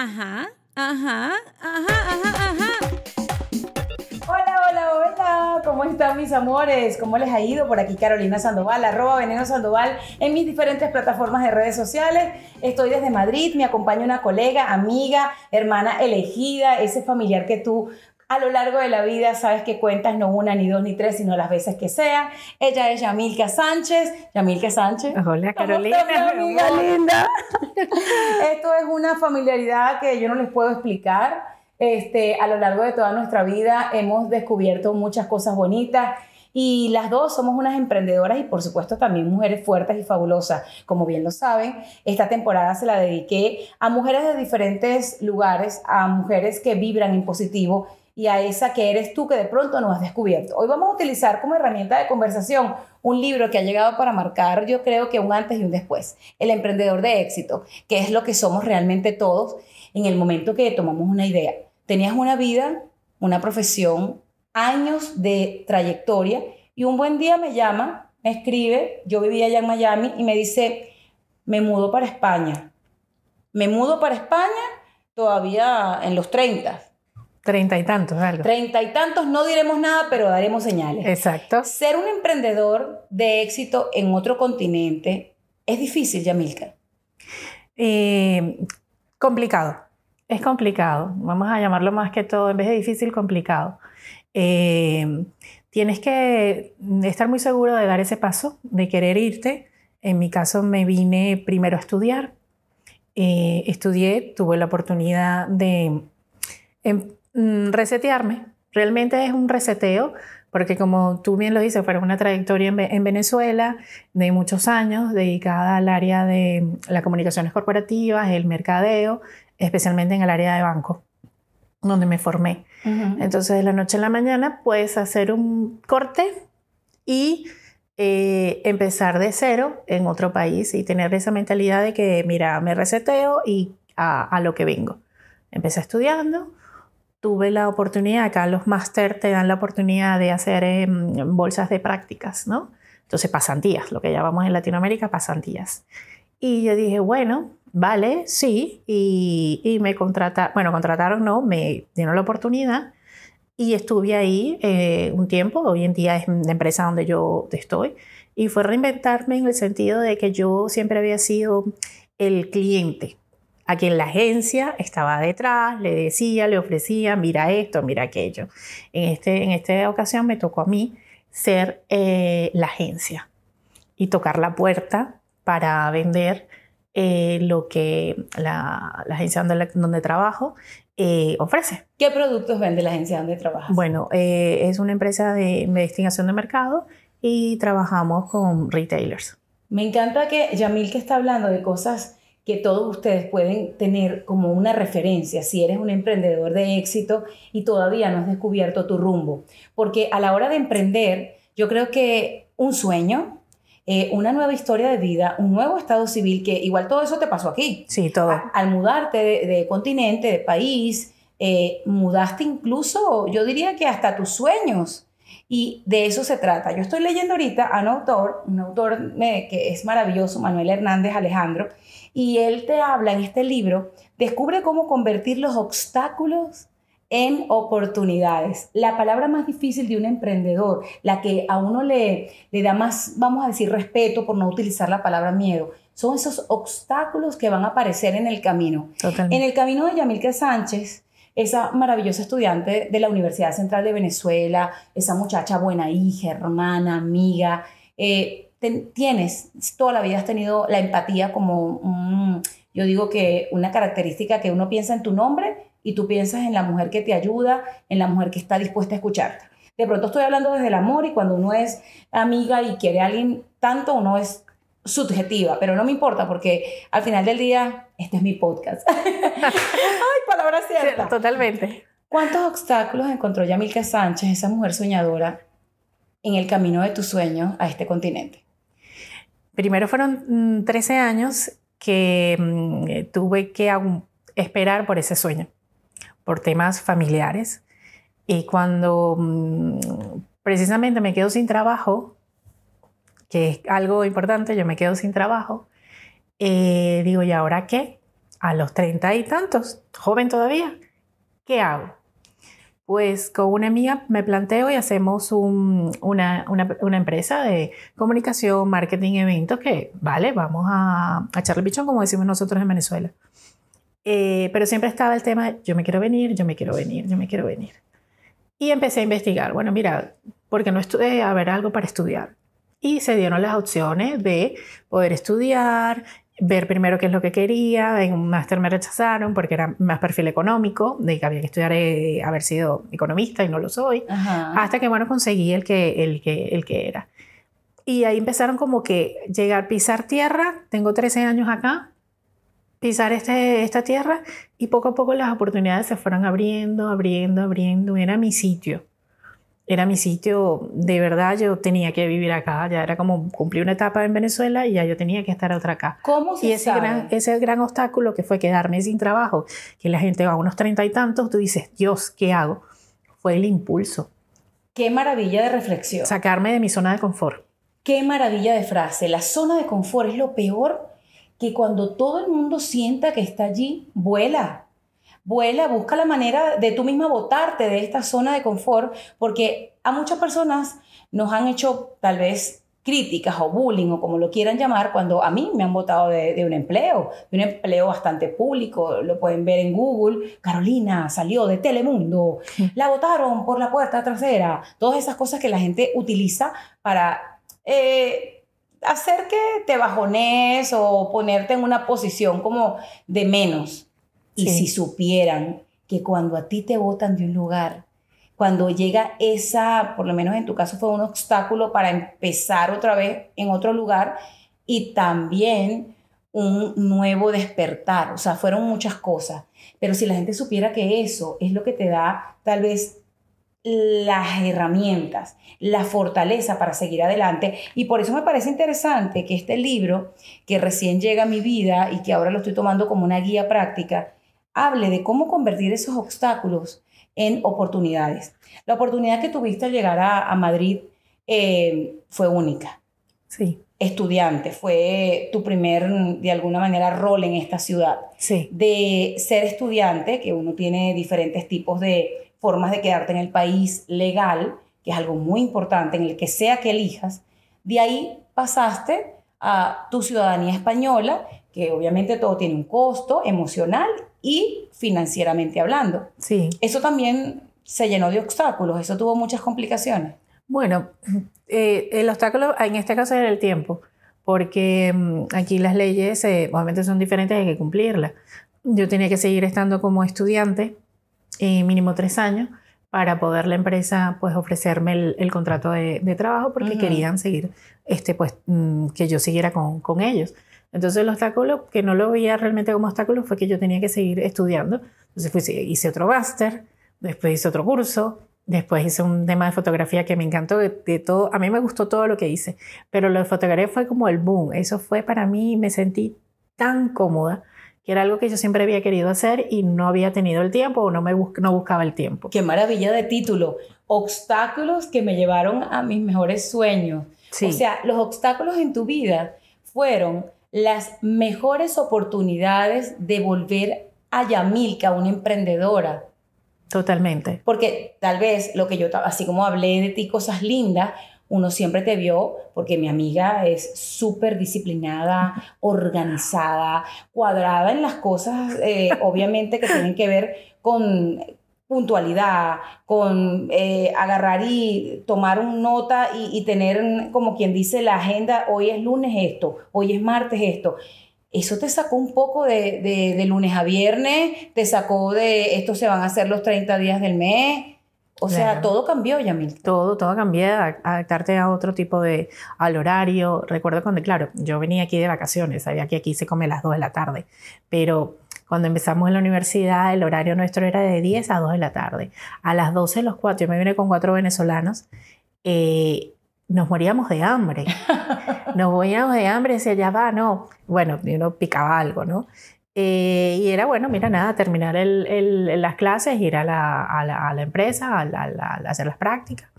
Ajá, ajá, ajá, ajá, ajá. Hola, hola, hola, ¿cómo están mis amores? ¿Cómo les ha ido? Por aquí Carolina Sandoval, arroba Veneno Sandoval en mis diferentes plataformas de redes sociales. Estoy desde Madrid, me acompaña una colega, amiga, hermana elegida, ese familiar que tú a lo largo de la vida sabes que cuentas no una, ni dos, ni tres, sino las veces que sea. Ella es Yamilka Sánchez. Yamilka Sánchez. Hola, Carolina. mi amiga linda. Esto es una familiaridad que yo no les puedo explicar. Este, a lo largo de toda nuestra vida hemos descubierto muchas cosas bonitas y las dos somos unas emprendedoras y por supuesto también mujeres fuertes y fabulosas. Como bien lo saben, esta temporada se la dediqué a mujeres de diferentes lugares, a mujeres que vibran en positivo y a esa que eres tú que de pronto no has descubierto. Hoy vamos a utilizar como herramienta de conversación un libro que ha llegado para marcar, yo creo que un antes y un después, El emprendedor de éxito, que es lo que somos realmente todos en el momento que tomamos una idea. Tenías una vida, una profesión, años de trayectoria y un buen día me llama, me escribe, yo vivía allá en Miami y me dice, me mudo para España. Me mudo para España todavía en los 30 Treinta y tantos, algo. Treinta y tantos, no diremos nada, pero daremos señales. Exacto. Ser un emprendedor de éxito en otro continente es difícil, Yamilka. Eh, complicado. Es complicado. Vamos a llamarlo más que todo, en vez de difícil, complicado. Eh, tienes que estar muy seguro de dar ese paso, de querer irte. En mi caso me vine primero a estudiar. Eh, estudié, tuve la oportunidad de em, resetearme. Realmente es un reseteo, porque como tú bien lo dices, fue una trayectoria en, Venezuela de muchos años dedicada al área de las comunicaciones corporativas, el mercadeo, especialmente en el área de banco, donde me formé. Entonces, de la noche a la mañana puedes hacer un corte y eh, empezar de cero en otro país y tener esa mentalidad de que, mira, me reseteo y a, a lo que vengo. Empecé estudiando, tuve la oportunidad, acá los máster te dan la oportunidad de hacer em, bolsas de prácticas, ¿no? Entonces pasantías, lo que llamamos en Latinoamérica pasantías. Y yo dije, bueno, vale, sí, y, me contrataron, bueno, contrataron, no, me dieron la oportunidad y estuve ahí eh, un tiempo, hoy en día es la empresa donde yo estoy, y fue reinventarme en el sentido de que yo siempre había sido el cliente, a quien la agencia estaba detrás, le decía, le ofrecía, mira esto, mira aquello. En, este, en esta ocasión me tocó a mí ser eh, la agencia y tocar la puerta para vender eh, lo que la, agencia donde, trabajo eh, ofrece. ¿Qué productos vende la agencia donde trabajas? Bueno, es una empresa de investigación de mercado y trabajamos con retailers. Me encanta que Yamil que está hablando de cosas que todos ustedes pueden tener como una referencia si eres un emprendedor de éxito y todavía no has descubierto tu rumbo. Porque a la hora de emprender, yo creo que un sueño, eh, una nueva historia de vida, un nuevo estado civil, que igual todo eso te pasó aquí. Sí, todo. al mudarte de, continente, de país, eh, mudaste incluso, yo diría que hasta tus sueños. Y de eso se trata. Yo estoy leyendo ahorita a un autor, un autor eh, que es maravilloso, Manuel Hernández Alejandro, y él te habla en este libro, descubre cómo convertir los obstáculos en oportunidades. La palabra más difícil de un emprendedor, la que a uno le, le da más, vamos a decir, respeto por no utilizar la palabra miedo, son esos obstáculos que van a aparecer en el camino. En el camino de Yamilke Sánchez, esa maravillosa estudiante de la Universidad Central de Venezuela, esa muchacha buena hija, hermana, amiga, eh, tienes, toda la vida has tenido la empatía como, yo digo que una característica que uno piensa en tu nombre y tú piensas en la mujer que te ayuda, en la mujer que está dispuesta a escucharte. De pronto estoy hablando desde el amor y cuando uno es amiga y quiere a alguien tanto, uno es subjetiva, pero no me importa porque al final del día, este es mi podcast. Ay, palabra cierta. totalmente. ¿Cuántos obstáculos encontró Yamilka Sánchez, esa mujer soñadora, en el camino de tu sueño a este continente? Primero fueron 13 mm, años que mm, tuve que esperar por ese sueño, por temas familiares. Y cuando mm, precisamente me quedo sin trabajo, que es algo importante, yo me quedo sin trabajo, eh, digo, ¿y ahora qué? a los treinta y tantos, joven todavía, ¿qué hago? Pues con una amiga me planteo y hacemos una, empresa de comunicación, marketing, eventos que, vale, vamos a, a echarle pichón como decimos nosotros en Venezuela. Eh, pero siempre estaba el tema, yo me quiero venir, yo me quiero venir, yo me quiero venir. Y empecé a investigar, bueno, mira, porque no estudié a ver algo para estudiar. Y se dieron las opciones de poder estudiar, ver primero qué es lo que quería. En un máster me rechazaron porque era más perfil económico, de que había que estudiar eh, haber sido economista y no lo soy. Hasta que, bueno, conseguí el que, el, que, el que era. Y ahí empezaron como que llegar, pisar tierra. Tengo 13 años acá pisar este, esta tierra y poco a poco las oportunidades se fueron abriendo, abriendo, abriendo. Era mi sitio. Era mi sitio, de verdad yo tenía que vivir acá, ya era como cumplir una etapa en Venezuela y ya yo tenía que estar otra acá. ¿Cómo se y ese gran, ese gran obstáculo que fue quedarme sin trabajo, que la gente va a unos treinta y tantos, tú dices, Dios, ¿qué hago? Fue el impulso. Qué maravilla de reflexión. Sacarme de mi zona de confort. Qué maravilla de frase. La zona de confort es lo peor que cuando todo el mundo sienta que está allí, vuela. Vuela, busca la manera de tú misma botarte de esta zona de confort, porque a muchas personas nos han hecho tal vez críticas o bullying o como lo quieran llamar, cuando a mí me han votado de, un empleo, de un empleo bastante público, lo pueden ver en Google, Carolina salió de Telemundo, la votaron por la puerta trasera, todas esas cosas que la gente utiliza para... Eh, hacer que te bajones o ponerte en una posición como de menos. Y si supieran que cuando a ti te votan de un lugar, cuando llega esa, por lo menos en tu caso fue un obstáculo para empezar otra vez en otro lugar y también un nuevo despertar, o sea, fueron muchas cosas, pero si la gente supiera que eso es lo que te da tal vez las herramientas, la fortaleza para seguir adelante. Y por eso me parece interesante que este libro, que recién llega a mi vida y que ahora lo estoy tomando como una guía práctica, hable de cómo convertir esos obstáculos en oportunidades. La oportunidad que tuviste al llegar a, Madrid eh, fue única. Sí. Estudiante, fue tu primer, de alguna manera, rol en esta ciudad. Sí. De ser estudiante, que uno tiene diferentes tipos de formas de quedarte en el país legal, que es algo muy importante, en el que sea que elijas, de ahí pasaste a tu ciudadanía española, que obviamente todo tiene un costo emocional y financieramente hablando. Sí. Eso también se llenó de obstáculos, eso tuvo muchas complicaciones. Bueno, eh, el obstáculo en este caso era el tiempo, porque mm, aquí las leyes eh, obviamente son diferentes, hay que cumplirlas. Yo tenía que seguir estando como estudiante eh, mínimo tres años para poder la empresa pues ofrecerme el, contrato de, trabajo porque querían seguir, este, pues, mm, que yo siguiera con, con, ellos. Entonces el obstáculo, que no lo veía realmente como obstáculo, fue que yo tenía que seguir estudiando. Entonces fui, hice otro máster, después hice otro curso, después hice un tema de fotografía que me encantó, de, de, todo, a mí me gustó todo lo que hice, pero lo de fotografía fue como el boom, eso fue para mí, me sentí tan cómoda que era algo que yo siempre había querido hacer y no había tenido el tiempo o no, me no buscaba el tiempo. Qué maravilla de título. Obstáculos que me llevaron a mis mejores sueños. O sea, los obstáculos en tu vida fueron las mejores oportunidades de volver a Yamilka, una emprendedora. Totalmente. Porque tal vez lo que yo, así como hablé de ti cosas lindas, uno siempre te vio, porque mi amiga es súper disciplinada, organizada, cuadrada en las cosas, eh, obviamente, que tienen que ver con puntualidad, con eh, agarrar y tomar una nota y, tener, como quien dice, la agenda, hoy es lunes esto, hoy es martes esto. Eso te sacó un poco de, de lunes a viernes, te sacó de esto se van a hacer los 30 días del mes, o sea, todo cambió, Yamil. Todo, todo cambió, adaptarte a otro tipo de, al horario. Recuerdo cuando, claro, yo venía aquí de vacaciones, sabía que aquí se come a las 2 de la tarde, pero cuando empezamos en la universidad, el horario nuestro era de 10 a 2 de la tarde. A las 12, los cuatro, yo me vine con cuatro venezolanos, eh, nos moríamos de hambre. Nos moríamos de hambre, decía, ya va, no. Bueno, uno picaba algo, ¿no? Eh, y era, bueno, mira, nada, terminar el, las clases, ir a la, a la, a la empresa, a, hacer las prácticas.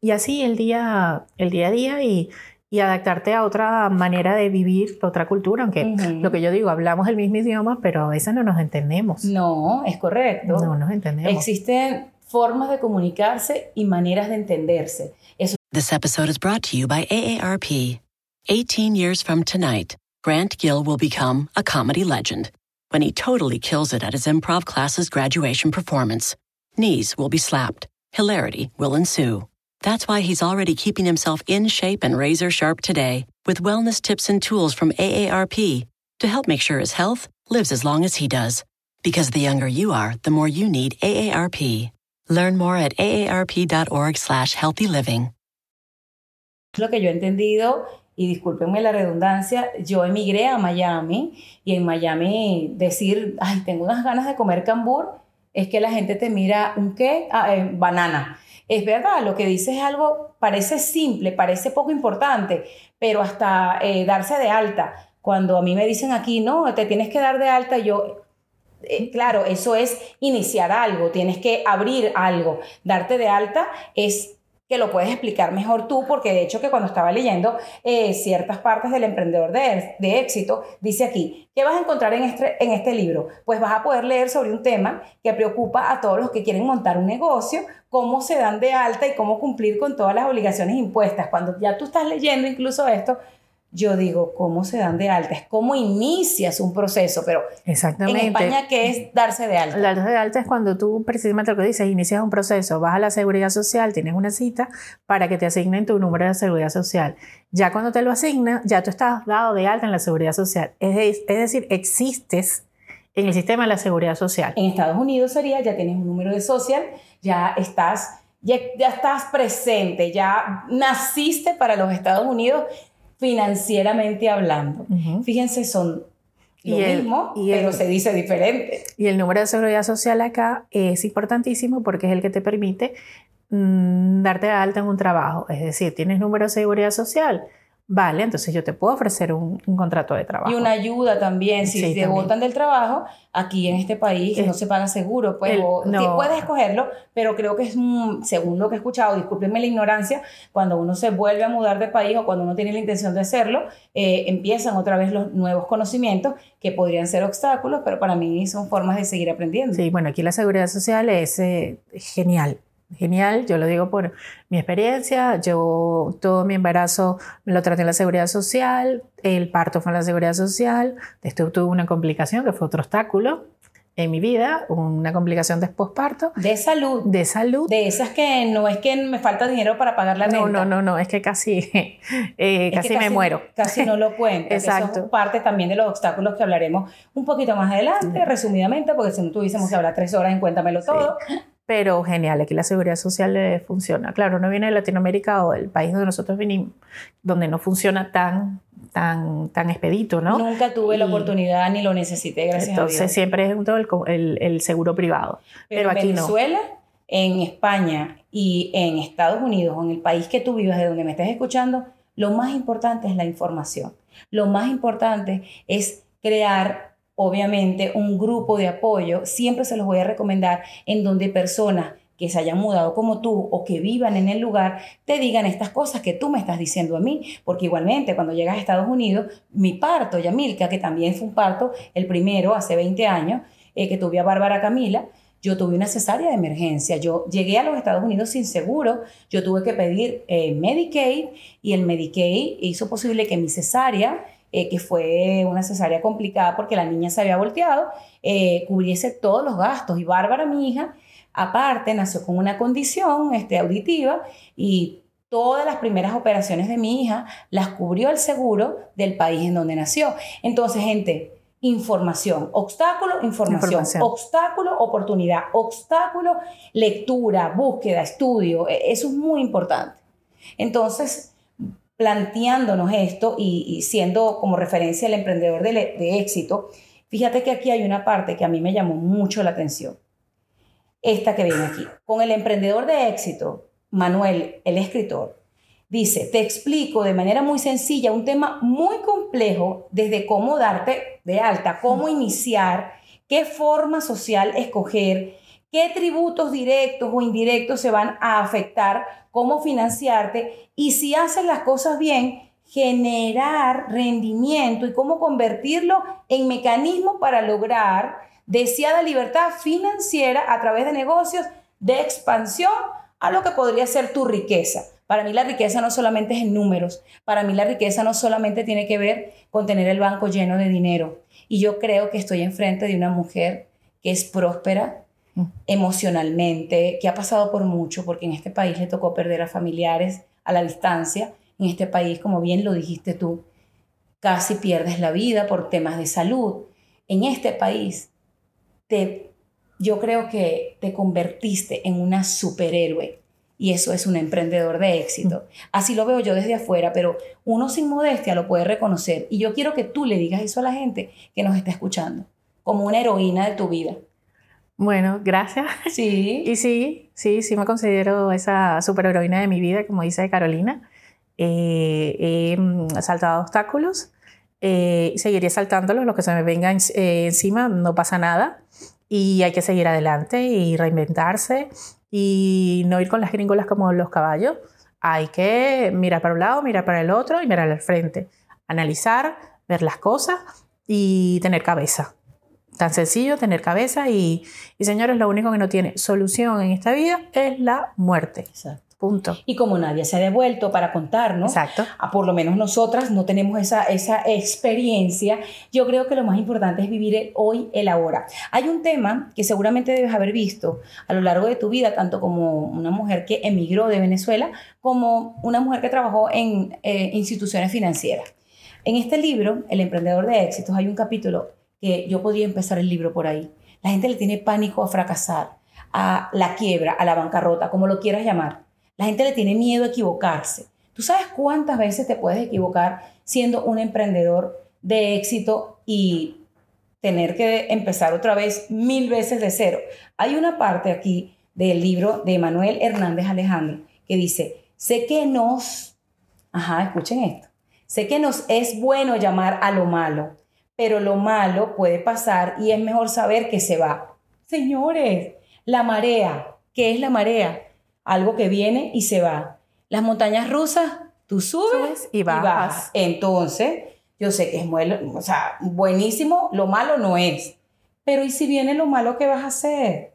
Y así el día, el día a día y, y adaptarte a otra manera de vivir, otra cultura, aunque lo que yo digo, hablamos el mismo idioma, pero a veces no nos entendemos. No, es correcto. No nos entendemos. Existen formas de comunicarse y maneras de entenderse. Eso This episode is brought to you by AARP. 18 years from tonight, Grant Gill will become a comedy legend when he totally kills it at his improv class's graduation performance. Knees will be slapped, hilarity will ensue. That's why he's already keeping himself in shape and razor sharp today with wellness tips and tools from AARP to help make sure his health lives as long as he does. Because the younger you are, the more you need AARP. Learn more at aarp.org slash healthy living. lo que yo he entendido, y discúlpenme la redundancia, yo emigré a Miami y en Miami decir, ay, tengo unas ganas de comer cambur, es que la gente te mira, ¿un qué? Ah, eh, banana. Es verdad, lo que dices es algo, parece simple, parece poco importante, pero hasta eh, darse de alta. Cuando a mí me dicen aquí, no, te tienes que dar de alta, yo, eh, claro, eso es iniciar algo, tienes que abrir algo. Darte de alta es que lo puedes explicar mejor tú, porque de hecho que cuando estaba leyendo eh, ciertas partes del emprendedor de, de, éxito, dice aquí, ¿qué vas a encontrar en este, en este libro? Pues vas a poder leer sobre un tema que preocupa a todos los que quieren montar un negocio, cómo se dan de alta y cómo cumplir con todas las obligaciones impuestas. Cuando ya tú estás leyendo incluso esto, yo digo, ¿cómo se dan de alta? Es cómo inicias un proceso, pero Exactamente. en España, ¿qué es darse de alta? Darse de alta es cuando tú, precisamente lo que dices, inicias un proceso, vas a la seguridad social, tienes una cita para que te asignen tu número de seguridad social. Ya cuando te lo asignan, ya tú estás dado de alta en la seguridad social. Es, es decir, existes en el sistema de la seguridad social. En Estados Unidos sería, ya tienes un número de social, ya estás, ya, ya estás presente, ya naciste para los Estados Unidos financieramente hablando. Uh -huh. Fíjense, son lo y el, mismo, y pero el, se dice diferente. Y el número de seguridad social acá es importantísimo porque es el que te permite mmm, darte alta en un trabajo. Es decir, tienes número de seguridad social, Vale, entonces yo te puedo ofrecer un, un, contrato de trabajo. Y una ayuda también, si sí, te también. botan del trabajo, aquí en este país no se paga seguro, pues, el, o, no. puedes escogerlo, pero creo que es, según lo que he escuchado, discúlpenme la ignorancia, cuando uno se vuelve a mudar de país o cuando uno tiene la intención de hacerlo, eh, empiezan otra vez los nuevos conocimientos que podrían ser obstáculos, pero para mí son formas de seguir aprendiendo. Sí, bueno, aquí la seguridad social es eh, genial genial, yo lo digo por mi experiencia, yo todo mi embarazo me lo traté en la seguridad social, el parto fue en la seguridad social, después tuve una complicación que fue otro obstáculo en mi vida, una complicación de posparto. De salud. De salud. De esas que no es que me falta dinero para pagar la renta. No, no, no, no, es que casi, eh, casi, casi, me muero. Casi no lo cuento. Exacto. Eso es parte también de los obstáculos que hablaremos un poquito más adelante, resumidamente, porque si no tuviésemos que hablar tres horas en Cuéntamelo Todo. Sí pero genial, aquí la seguridad social eh, funciona. Claro, no viene de Latinoamérica o del país donde nosotros vinimos, donde no funciona tan, tan, tan expedito, ¿no? Nunca tuve y, la oportunidad ni lo necesité, gracias entonces, a Dios. siempre es todo el, el, el, seguro privado. Pero, aquí Venezuela, no. en España y en Estados Unidos, o en el país que tú vivas, de donde me estés escuchando, lo más importante es la información. Lo más importante es crear obviamente un grupo de apoyo, siempre se los voy a recomendar en donde personas que se hayan mudado como tú o que vivan en el lugar te digan estas cosas que tú me estás diciendo a mí, porque igualmente cuando llegas a Estados Unidos, mi parto, Yamilka, que también fue un parto, el primero hace 20 años, eh, que tuve a Bárbara Camila, yo tuve una cesárea de emergencia, yo llegué a los Estados Unidos sin seguro, yo tuve que pedir eh, Medicaid y el Medicaid hizo posible que mi cesárea eh, que fue una cesárea complicada porque la niña se había volteado, eh, cubriese todos los gastos. Y Bárbara, mi hija, aparte, nació con una condición este, auditiva y todas las primeras operaciones de mi hija las cubrió el seguro del país en donde nació. Entonces, gente, información, obstáculo, información, información, obstáculo, oportunidad, obstáculo, lectura, búsqueda, estudio, e, eso es muy importante. Entonces, planteándonos esto y, siendo como referencia el emprendedor de, de, éxito, fíjate que aquí hay una parte que a mí me llamó mucho la atención. Esta que viene aquí. Con el emprendedor de éxito, Manuel, el escritor, dice, te explico de manera muy sencilla un tema muy complejo desde cómo darte de alta, cómo iniciar, qué forma social escoger, qué tributos directos o indirectos se van a afectar, cómo financiarte y si haces las cosas bien, generar rendimiento y cómo convertirlo en mecanismo para lograr deseada libertad financiera a través de negocios de expansión a lo que podría ser tu riqueza. Para mí la riqueza no solamente es en números, para mí la riqueza no solamente tiene que ver con tener el banco lleno de dinero. Y yo creo que estoy enfrente de una mujer que es próspera. Emocionalmente, que ha pasado por mucho, porque en este país le tocó perder a familiares a la distancia. En este país, como bien lo dijiste tú, casi pierdes la vida por temas de salud. En este país, te, yo creo que te convertiste en una superhéroe y eso es un emprendedor de éxito. Así lo veo yo desde afuera, pero uno sin modestia lo puede reconocer. Y yo quiero que tú le digas eso a la gente que nos está escuchando, como una heroína de tu vida. Bueno, gracias. Sí. Y sí, sí, sí me considero esa superheroína de mi vida, como dice Carolina. Eh, he mm, saltado obstáculos, eh, seguiré saltándolos, lo que se me venga eh, encima, no pasa nada. Y hay que seguir adelante y reinventarse y no ir con las gringolas como los caballos. Hay que mirar para un lado, mirar para el otro y mirar al frente. Analizar, ver las cosas y tener cabeza. Tan sencillo, tener cabeza y, y señores, lo único que no tiene solución en esta vida es la muerte. Exacto. Punto. Y como nadie se ha devuelto para contarnos, Exacto. a por lo menos nosotras no tenemos esa, esa experiencia, yo creo que lo más importante es vivir el hoy, el ahora. Hay un tema que seguramente debes haber visto a lo largo de tu vida, tanto como una mujer que emigró de Venezuela, como una mujer que trabajó en eh, instituciones financieras. En este libro, El emprendedor de éxitos, hay un capítulo que yo podría empezar el libro por ahí. La gente le tiene pánico a fracasar, a la quiebra, a la bancarrota, como lo quieras llamar. La gente le tiene miedo a equivocarse. ¿Tú sabes cuántas veces te puedes equivocar siendo un emprendedor de éxito y tener que empezar otra vez mil veces de cero? Hay una parte aquí del libro de Manuel Hernández Alejandro que dice, sé que nos, ajá, escuchen esto, sé que nos es bueno llamar a lo malo, pero lo malo puede pasar y es mejor saber que se va. Señores, la marea, ¿qué es la marea? algo que viene y se va. Las montañas rusas, tú subes, y, bajas. Entonces, yo sé que es muy, o sea, buenísimo, lo malo no es. Pero ¿y si viene lo malo, qué vas a hacer?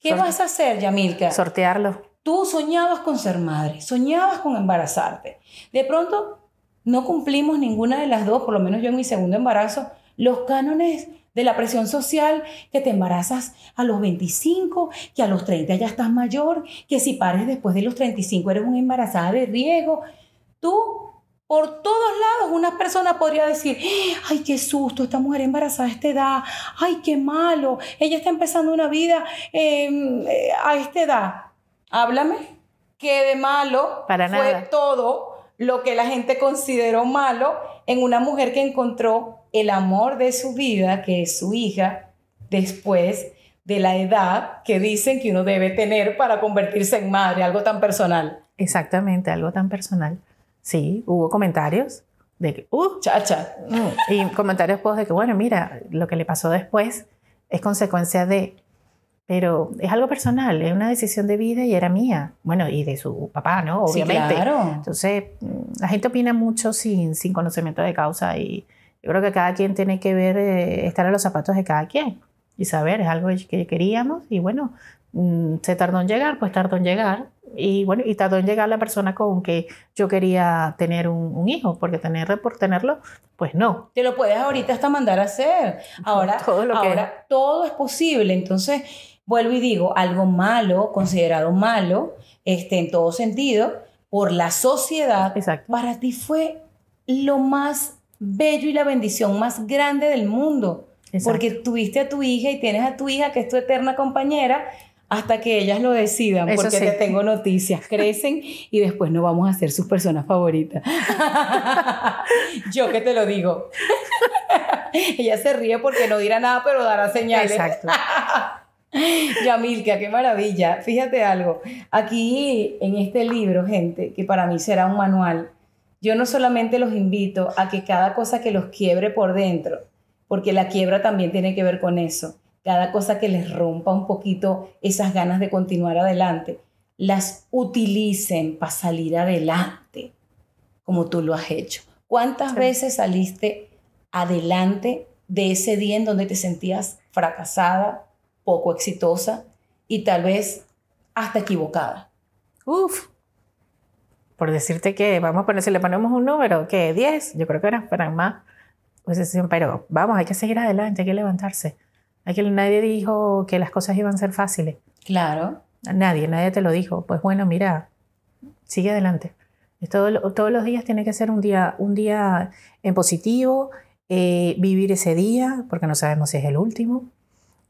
¿Qué vas a hacer, Yamilka? Sortearlo. Tú soñabas con ser madre, soñabas con embarazarte. De pronto, no cumplimos ninguna de las dos, por lo menos yo en mi segundo embarazo, los cánones de la presión social, que te embarazas a los 25, que a los 30 ya estás mayor, que si pares después de los 35 eres una embarazada de riesgo. Tú, por todos lados, una persona podría decir, ay, qué susto, esta mujer embarazada a esta edad, ay, qué malo, ella está empezando una vida em, eh, a esta edad. Háblame, que de malo Para fue nada. todo lo que la gente consideró malo en una mujer que encontró el amor de su vida, que es su hija, después de la edad que dicen que uno debe tener para convertirse en madre, algo tan personal. Exactamente, algo tan personal. Sí, hubo comentarios de que, uh, Chacha. mm, y comentarios pues de que, bueno, mira, lo que le pasó después es consecuencia de, pero es algo personal, es una decisión de vida y era mía, bueno, y de su papá, ¿no? Obviamente. Sí, claro. Entonces, mm, la gente opina mucho sin, sin conocimiento de causa y yo creo que cada quien tiene que ver, eh, estar a los zapatos de cada quien y saber, es algo que queríamos y bueno, mm, se tardó en llegar, pues tardó en llegar y bueno, y tardó en llegar la persona con que yo quería tener un, un hijo, porque tener, por tenerlo, pues no. Te lo puedes ahorita hasta mandar a hacer. Ahora, Todo lo que- ahora todo es posible. Entonces, vuelvo y digo, algo malo, considerado malo, este, en todo sentido, por la sociedad, Exacto. para ti fue lo más bello y la bendición más grande del mundo. Exacto. Porque tuviste a tu hija y tienes a tu hija que es tu eterna compañera hasta que ellas lo decidan, Eso porque sí. te tengo noticias, crecen y después no vamos a ser sus personas favoritas. Yo que te lo digo. Ella se ríe porque no dirá nada, pero dará señales. Exacto. Yamilka, qué maravilla. Fíjate algo. Aquí en este libro, gente, que para mí será un manual, yo no solamente los invito a que cada cosa que los quiebre por dentro, porque la quiebra también tiene que ver con eso, cada cosa que les rompa un poquito esas ganas de continuar adelante, las utilicen para salir adelante. como tú lo has hecho. ¿Cuántas veces saliste adelante de ese día en donde te sentías fracasada, poco exitosa y tal vez hasta equivocada? Uf. Por decirte que, vamos a poner, si le ponemos un número, que 10, yo creo que eran, más. Pues, pero vamos, hay que seguir adelante, hay que levantarse. Hay que, nadie dijo que las cosas iban a ser fáciles. Claro. Nadie, nadie te lo dijo. Pues bueno, mira, sigue adelante. Todo, todos los días tiene que ser un día, un día en positivo, eh, vivir ese día, porque no sabemos si es el último,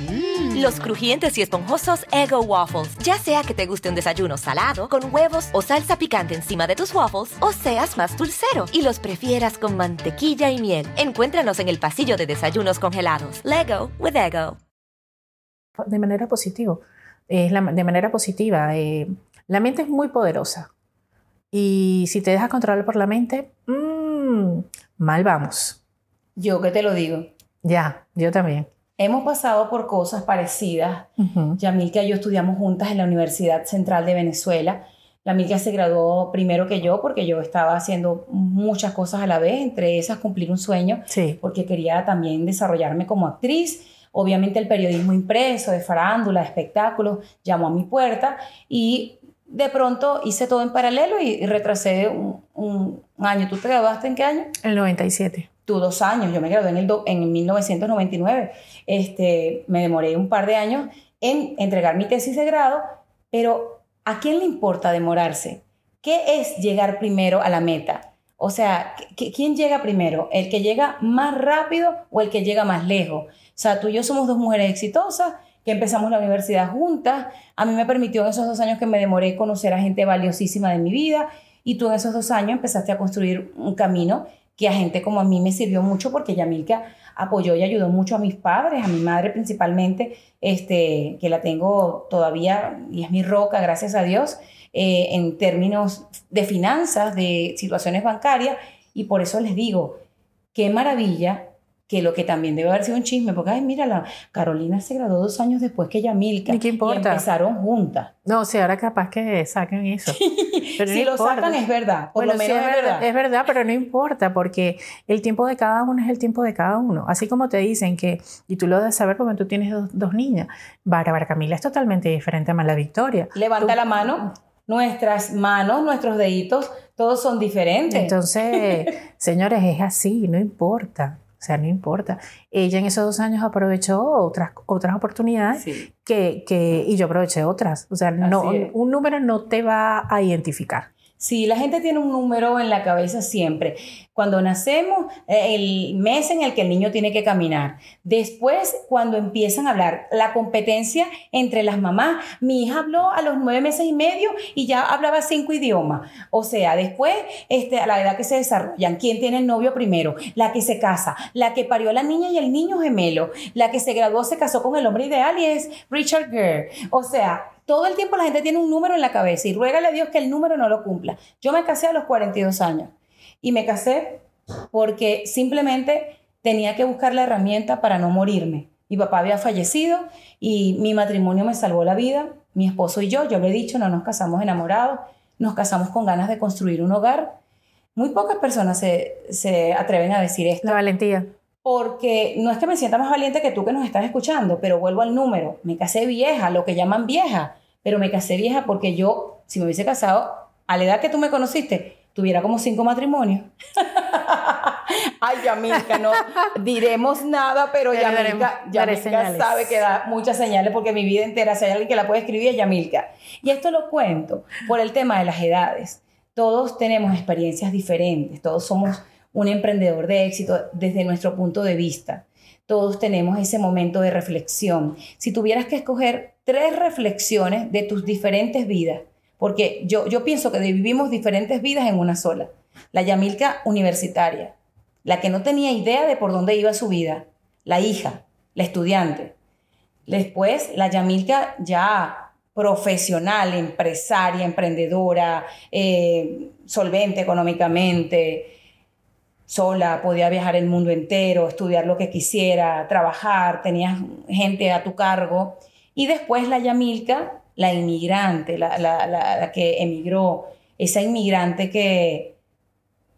Mm. Los crujientes y esponjosos Ego Waffles. Ya sea que te guste un desayuno salado, con huevos o salsa picante encima de tus waffles, o seas más dulcero y los prefieras con mantequilla y miel. Encuéntranos en el pasillo de desayunos congelados. Lego with Ego. De manera positiva. de manera positiva. Eh, la mente es muy poderosa. Y si te dejas controlar por la mente, mmm, mal vamos. Yo que te lo digo. Ya, yo también. Hemos pasado por cosas parecidas. Yamilka y yo estudiamos juntas en la Universidad Central de Venezuela. Yamilka se graduó primero que yo porque yo estaba haciendo muchas cosas a la vez, entre esas cumplir un sueño, porque quería también desarrollarme como actriz. Obviamente el periodismo impreso, de farándula, de espectáculos, llamó a mi puerta y de pronto hice todo en paralelo y, retrasé un, un, año. ¿Tú te graduaste en qué año? El 97 tú dos años, yo me gradué en, el en 1999, este, me demoré un par de años en entregar mi tesis de grado, pero ¿a quién le importa demorarse? ¿Qué es llegar primero a la meta? O sea, ¿quién llega primero? ¿El que llega más rápido o el que llega más lejos? O sea, tú y yo somos dos mujeres exitosas que empezamos la universidad juntas. A mí me permitió en esos dos años que me demoré conocer a gente valiosísima de mi vida y tú en esos dos años empezaste a construir un camino que a gente como a mí me sirvió mucho porque Yamilka apoyó y ayudó mucho a mis padres, a mi madre principalmente, este, que la tengo todavía y es mi roca, gracias a Dios, eh, en términos de finanzas, de situaciones bancarias, y por eso les digo, qué maravilla que lo que también debe haber sido un chisme, porque, ay, mira, la Carolina se graduó dos años después que Yamilka. ¿Y qué importa? Y empezaron juntas. No, sí, ahora capaz que saquen eso. Pero si lo sacan es verdad, por lo menos es, verdad. Es verdad, pero no importa, porque el tiempo de cada uno es el tiempo de cada uno. Así como te dicen que, y tú lo debes saber porque tú tienes dos, niñas, Bárbara Camila es totalmente diferente a Mala Victoria. Levanta la mano nuestras manos, nuestros deditos, todos son diferentes. Entonces, señores, es así, no importa. O sea, no importa. Ella en esos dos años aprovechó otras, otras oportunidades que, que, y yo aproveché otras. O sea, no, un número no te va a identificar. Sí, la gente tiene un número en la cabeza siempre. Cuando nacemos, eh, el mes en el que el niño tiene que caminar. Después, cuando empiezan a hablar, la competencia entre las mamás. Mi hija habló a los nueve meses y medio y ya hablaba cinco idiomas. O sea, después, este, a la edad que se desarrollan, ¿quién tiene el novio primero? La que se casa, la que parió a la niña y el niño gemelo, la que se graduó, se casó con el hombre ideal y es Richard Gere. O sea, todo el tiempo la gente tiene un número en la cabeza y ruégale a Dios que el número no lo cumpla. Yo me casé a los 42 años y me casé porque simplemente tenía que buscar la herramienta para no morirme. Mi papá había fallecido y mi matrimonio me salvó la vida. Mi esposo y yo, yo lo he dicho, no nos casamos enamorados, nos casamos con ganas de construir un hogar. Muy pocas personas se, se atreven a decir esto. La valentía porque no es que me sienta más valiente que tú que nos estás escuchando, pero vuelvo al número, me casé vieja, lo que llaman vieja, pero me casé vieja porque yo, si me hubiese casado a la edad que tú me conociste, tuviera como cinco matrimonios. Ay, Yamilka, no diremos nada, pero, Pero Yamilka, Yamilka sabe que da muchas señales porque mi vida entera, si hay alguien que la puede escribir, es Yamilka. Y esto lo cuento por el tema de las edades. Todos tenemos experiencias diferentes, todos somos un emprendedor de éxito desde nuestro punto de vista. Todos tenemos ese momento de reflexión. Si tuvieras que escoger tres reflexiones de tus diferentes vidas, porque yo, yo pienso que vivimos diferentes vidas en una sola. La Yamilka universitaria, la que no tenía idea de por dónde iba su vida, la hija, la estudiante. Después, la Yamilka ya profesional, empresaria, emprendedora, eh, solvente económicamente, sola, podía viajar el mundo entero, estudiar lo que quisiera, trabajar, tenías gente a tu cargo. Y después la Yamilka, la inmigrante, la, la- la- que emigró, esa inmigrante que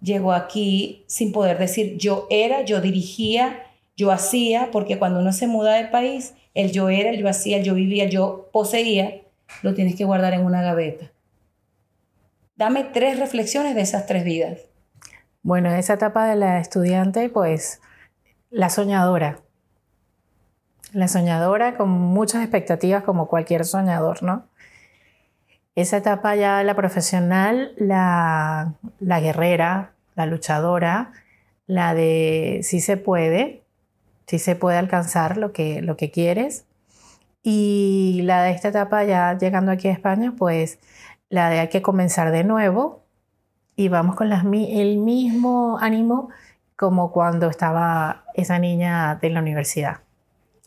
llegó aquí sin poder decir yo era, yo dirigía, yo hacía, porque cuando uno se muda de país, el yo era, el yo hacía, el yo vivía, yo poseía, lo tienes que guardar en una gaveta. Dame tres reflexiones de esas tres vidas. Bueno, esa etapa de la estudiante, pues la soñadora. La soñadora con muchas expectativas como cualquier soñador, ¿no? Esa etapa ya la profesional, la, la guerrera, la luchadora, la de si se puede, si se puede alcanzar lo que, lo que quieres. Y la de esta etapa ya llegando aquí a España, pues la de hay que comenzar de nuevo, y vamos con las el mismo ánimo como cuando estaba esa niña de la universidad,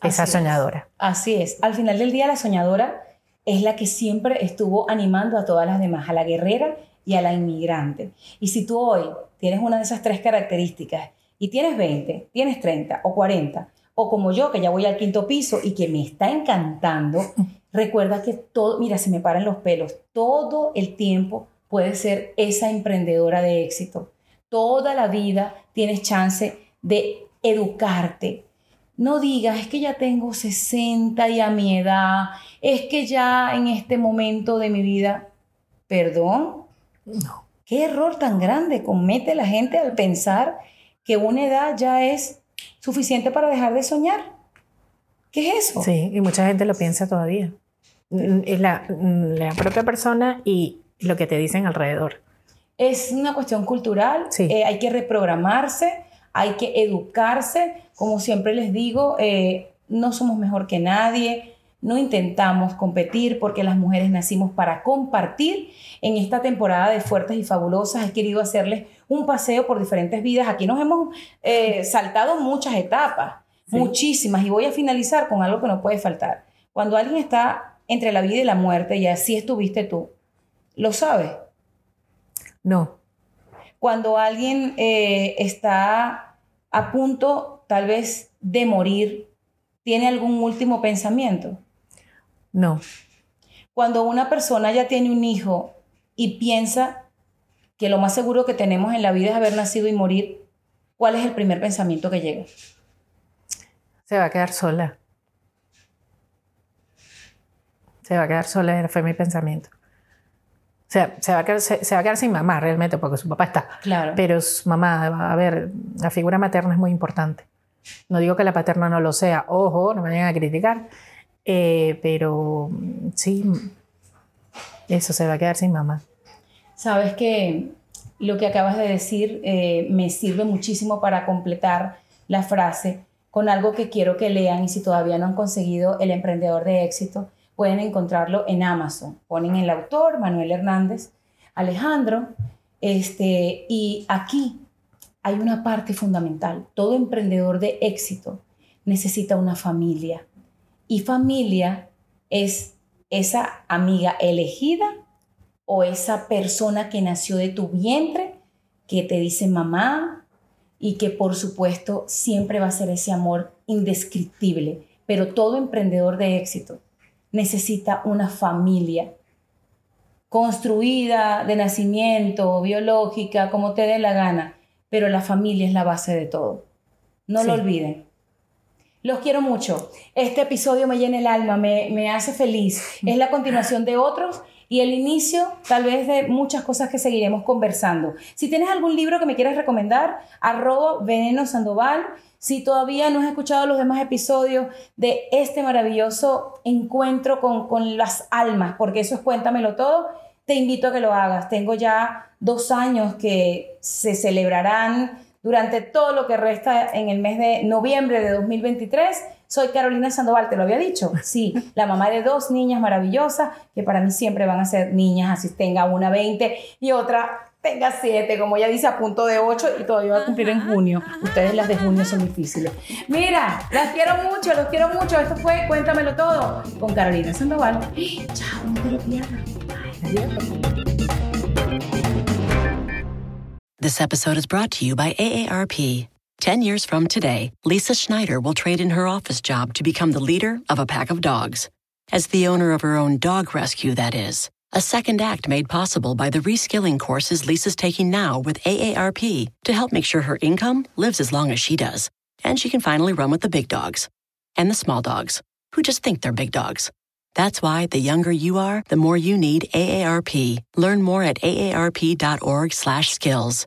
esa Así es. soñadora. Así es. Al final del día, la soñadora es la que siempre estuvo animando a todas las demás, a la guerrera y a la inmigrante. Y si tú hoy tienes una de esas tres características y tienes 20, tienes 30 o 40, o como yo, que ya voy al quinto piso y que me está encantando, recuerda que todo, mira, se me paran los pelos, todo el tiempo puedes ser esa emprendedora de éxito. Toda la vida tienes chance de educarte, no digas, es que ya tengo 60 y a mi edad, es que ya en este momento de mi vida, perdón, No. qué error tan grande comete la gente al pensar que una edad ya es suficiente para dejar de soñar. ¿Qué es eso? Sí, y mucha gente lo piensa todavía. La, la propia persona y lo que te dicen alrededor. Es una cuestión cultural, Sí. eh, hay que reprogramarse, hay que educarse, como siempre les digo, eh, no somos mejor que nadie, no intentamos competir porque las mujeres nacimos para compartir. En esta temporada de Fuertes y Fabulosas he querido hacerles un paseo por diferentes vidas. Aquí nos hemos eh, saltado muchas etapas, Sí. muchísimas, y voy a finalizar con algo que no puede faltar. Cuando alguien está entre la vida y la muerte, y así estuviste tú, lo sabes. No, cuando alguien eh, está a punto tal vez de morir, tiene algún último pensamiento. no, Cuando una persona ya tiene un hijo y piensa que lo más seguro que tenemos en la vida es haber nacido y morir, ¿cuál es el primer pensamiento que llega? se va a quedar sola. Se va a quedar sola, fue mi pensamiento. O sea, se va a quedar, se, se va a quedar sin mamá realmente porque su papá está. Claro. Pero su mamá, a ver, la figura materna es muy importante. No digo que la paterna no lo sea, ojo, no me vayan a criticar, eh, pero mm, sí, eso se va a quedar sin mamá. Sabes que lo que acabas de decir eh, me sirve muchísimo para completar la frase con algo que quiero que lean y si todavía no han conseguido El Emprendedor de Éxito, pueden encontrarlo en Amazon. Ponen el autor, Manuel Hernández, Alejandro, este, y aquí hay una parte fundamental. Todo emprendedor de éxito necesita una familia. Y familia es esa amiga elegida o esa persona que nació de tu vientre, que te dice mamá y que por supuesto siempre va a ser ese amor indescriptible. Pero todo emprendedor de éxito necesita una familia construida de nacimiento, biológica, como te dé la gana, pero la familia es la base de todo. No lo olviden. Los quiero mucho. Este episodio me llena el alma, me, me hace feliz. Es la continuación de otros y el inicio tal vez de muchas cosas que seguiremos conversando. Si tienes algún libro que me quieras recomendar, arroba veneno sandoval. Si todavía no has escuchado los demás episodios de este maravilloso encuentro con, con las almas, porque eso es Cuéntamelo Todo, te invito a que lo hagas. Tengo ya dos años que se celebrarán durante todo lo que resta en el mes de noviembre de 2023. Soy Carolina Sandoval, te lo había dicho. Sí, la mamá de dos niñas maravillosas que para mí siempre van a ser niñas, así tenga una 20 y otra tenga 7, como ella dice, a punto de 8 y todavía va a cumplir en junio. Ustedes las de junio son difíciles. Mira, las quiero mucho, los quiero mucho. Esto fue Cuéntamelo Todo con Carolina Sandoval. Chao, no te lo This episode is brought to you by AARP. 10 years from today, Lisa Schneider will trade in her office job to become the leader of a pack of dogs. As the owner of her own dog rescue, that is. A second act made possible by the reskilling courses Lisa's taking now with AARP to help make sure her income lives as long as she does. And she can finally run with the big dogs and the small dogs who just think they're big dogs. That's why the younger you are, the more you need AARP. Learn more at aarp.org/skills.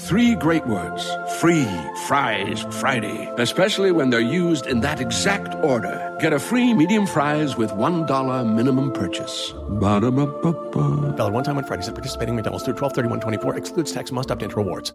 Three great words free fries Friday, especially when they're used in that exact order. Get a free medium fries with $1 minimum purchase. Valid one time on Fridays at participating McDonald's through 12 31 24 excludes tax must opt into rewards.